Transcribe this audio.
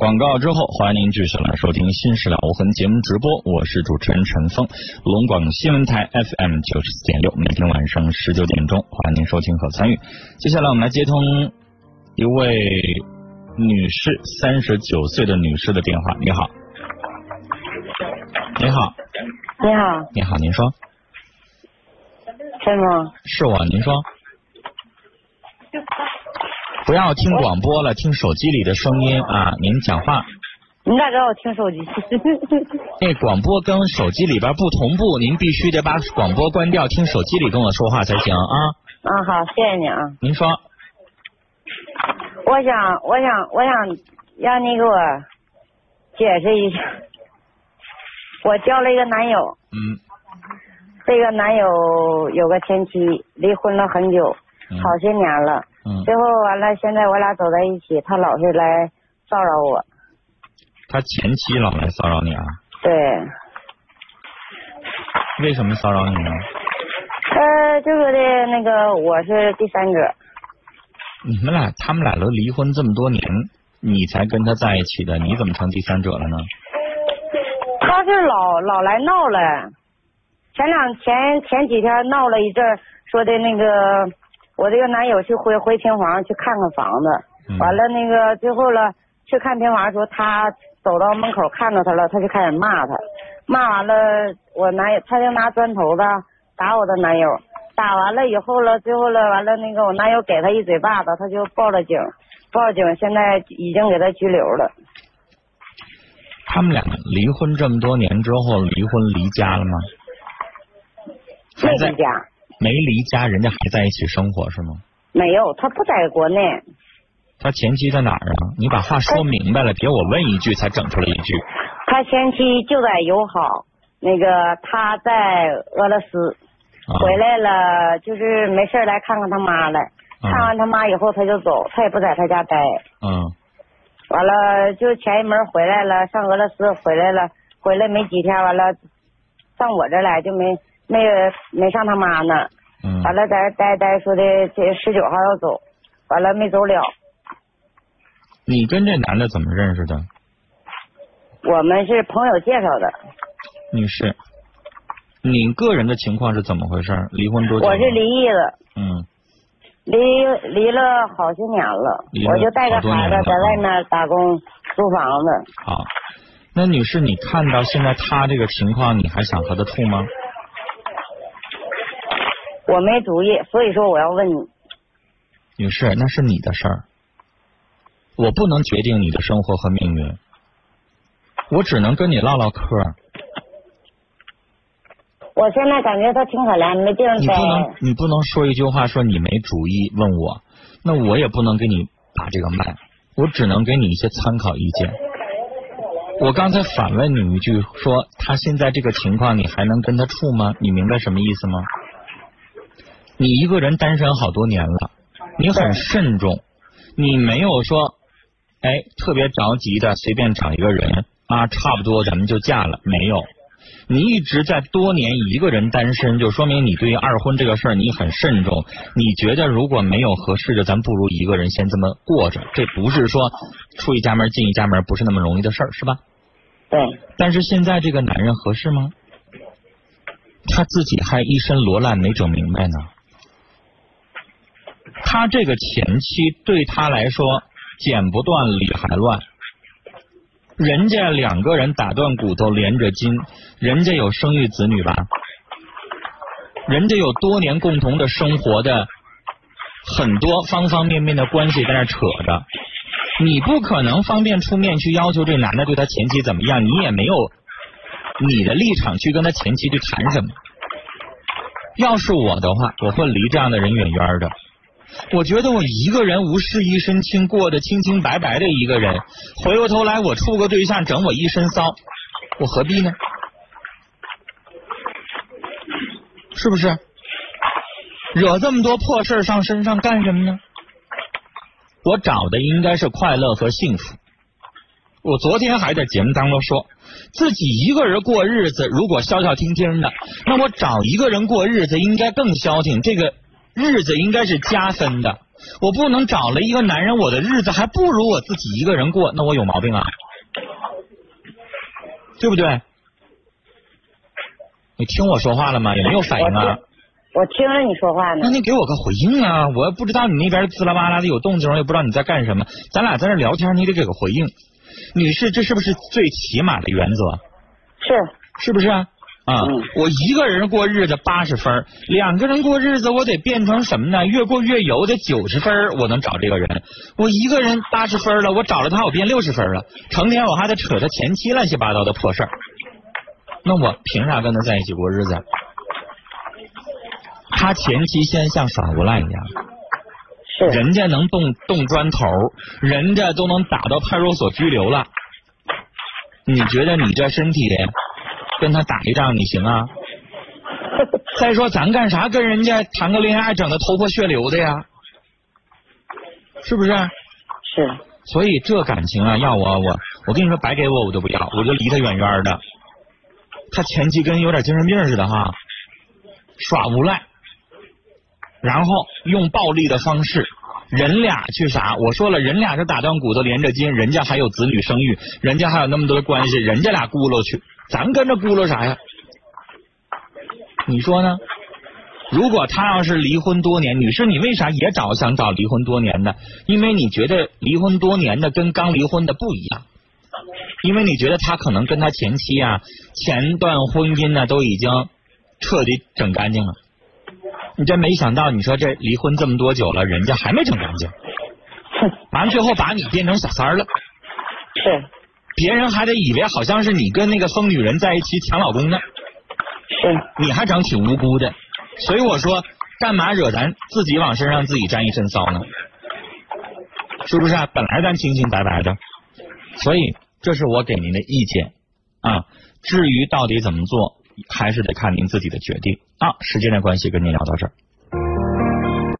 广告之后，欢迎您继续来收听《新事了无痕》节目直播，我是主持人陈峰，龙广新闻台 FM 九十四点六，每天晚上十九点钟，欢迎您收听和参与。接下来我们来接通一位女士，三十九岁的女士的电话。你好，你好，你好，你好，您说，陈峰，是我，您说。不要听广播了，听手机里的声音啊！您讲话。你咋知道我听手机？那广播跟手机里边不同步，您必须得把广播关掉，听手机里跟我说话才行啊。啊，好，谢谢你啊。您说。我想，我想，我想让你给我解释一下。我交了一个男友。嗯。这个男友有个前妻，离婚了很久，好些年了。嗯，最后完了，现在我俩走在一起，他老是来骚扰我。他前妻老来骚扰你啊？对。为什么骚扰你呢？呃，就说的那个我是第三者。你们俩，他们俩都离婚这么多年，你才跟他在一起的，你怎么成第三者了呢？他是老老来闹了，前两前前几天闹了一阵，说的那个。我这个男友去回回平房去看看房子，完了那个最后了去看平房的时候，他走到门口看到他了，他就开始骂他，骂完了我男友他就拿砖头子打我的男友，打完了以后了，最后了完了那个我男友给他一嘴巴子，他就报了警，报警现在已经给他拘留了。他们俩离婚这么多年之后，离婚离家了吗？没离家。没离家，人家还在一起生活是吗？没有，他不在国内。他前妻在哪儿啊？你把话说明白了，别我问一句才整出来一句。他前妻就在友好，那个他在俄罗斯，回来了就是没事来看看他妈来，看完他妈以后他就走，他也不在他家待。嗯。完了，就前一门回来了，上俄罗斯回来了，回来没几天，完了上我这来就没。没没上他妈呢，完了在这待待，说的这十九号要走，完了没走了。你跟这男的怎么认识的？我们是朋友介绍的。女士，你个人的情况是怎么回事？离婚多久？我是离异的。嗯。离离了好些年了，我就带着孩子在外面打工租房子。好，那女士，你看到现在他这个情况，你还想和他处吗？我没主意，所以说我要问你，女士，那是你的事儿，我不能决定你的生活和命运，我只能跟你唠唠嗑。我现在感觉他挺可怜，没地方待。你不能，你不能说一句话说你没主意问我，那我也不能给你把这个麦，我只能给你一些参考意见。我刚才反问你一句，说他现在这个情况，你还能跟他处吗？你明白什么意思吗？你一个人单身好多年了，你很慎重，你没有说，哎，特别着急的随便找一个人啊，差不多咱们就嫁了，没有，你一直在多年一个人单身，就说明你对于二婚这个事儿你很慎重，你觉得如果没有合适的，咱不如一个人先这么过着，这不是说出一家门进一家门不是那么容易的事儿，是吧？对。但是现在这个男人合适吗？他自己还一身罗烂没整明白呢。他这个前妻对他来说剪不断理还乱，人家两个人打断骨头连着筋，人家有生育子女吧，人家有多年共同的生活的很多方方面面的关系在那扯着，你不可能方便出面去要求这男的对他前妻怎么样，你也没有你的立场去跟他前妻去谈什么。要是我的话，我会离这样的人远远的。我觉得我一个人无事一身轻，过得清清白白的一个人，回过头来我处个对象整我一身骚，我何必呢？是不是？惹这么多破事上身上干什么呢？我找的应该是快乐和幸福。我昨天还在节目当中说，自己一个人过日子，如果消消停停的，那我找一个人过日子应该更消停。这个。日子应该是加分的，我不能找了一个男人，我的日子还不如我自己一个人过，那我有毛病啊？对不对？你听我说话了吗？有没有反应啊？我听着你说话呢。那你给我个回应啊！我不知道你那边滋啦哇啦的有动静，我也不知道你在干什么。咱俩在这聊天，你得给个回应。女士，这是不是最起码的原则？是。是不是？啊，我一个人过日子八十分，两个人过日子我得变成什么呢？越过越油得九十分，我能找这个人。我一个人八十分了，我找了他我变六十分了，成天我还得扯他前妻乱七八糟的破事儿。那我凭啥跟他在一起过日子？他前妻现在像耍无赖一样，是人家能动动砖头，人家都能打到派出所拘留了。你觉得你这身体？跟他打一仗你行啊？再说咱干啥跟人家谈个恋爱整的头破血流的呀？是不是？是。所以这感情啊，要我我我跟你说白给我我都不要，我就离他远远的。他前期跟有点精神病似的哈，耍无赖，然后用暴力的方式，人俩去啥？我说了，人俩是打断骨头连着筋，人家还有子女生育，人家还有那么多关系，人家俩咕噜去。咱跟着咕噜啥呀？你说呢？如果他要是离婚多年，女士，你为啥也找想找离婚多年的？因为你觉得离婚多年的跟刚离婚的不一样，因为你觉得他可能跟他前妻啊，前段婚姻呢都已经彻底整干净了。你真没想到，你说这离婚这么多久了，人家还没整干净，哼完了最后把你变成小三儿了。是。别人还得以为好像是你跟那个疯女人在一起抢老公呢，是，你还整挺无辜的，所以我说干嘛惹咱自己往身上自己沾一身骚呢？是不是啊？本来咱清清白白的，所以这是我给您的意见啊。至于到底怎么做，还是得看您自己的决定啊。时间的关系，跟您聊到这儿。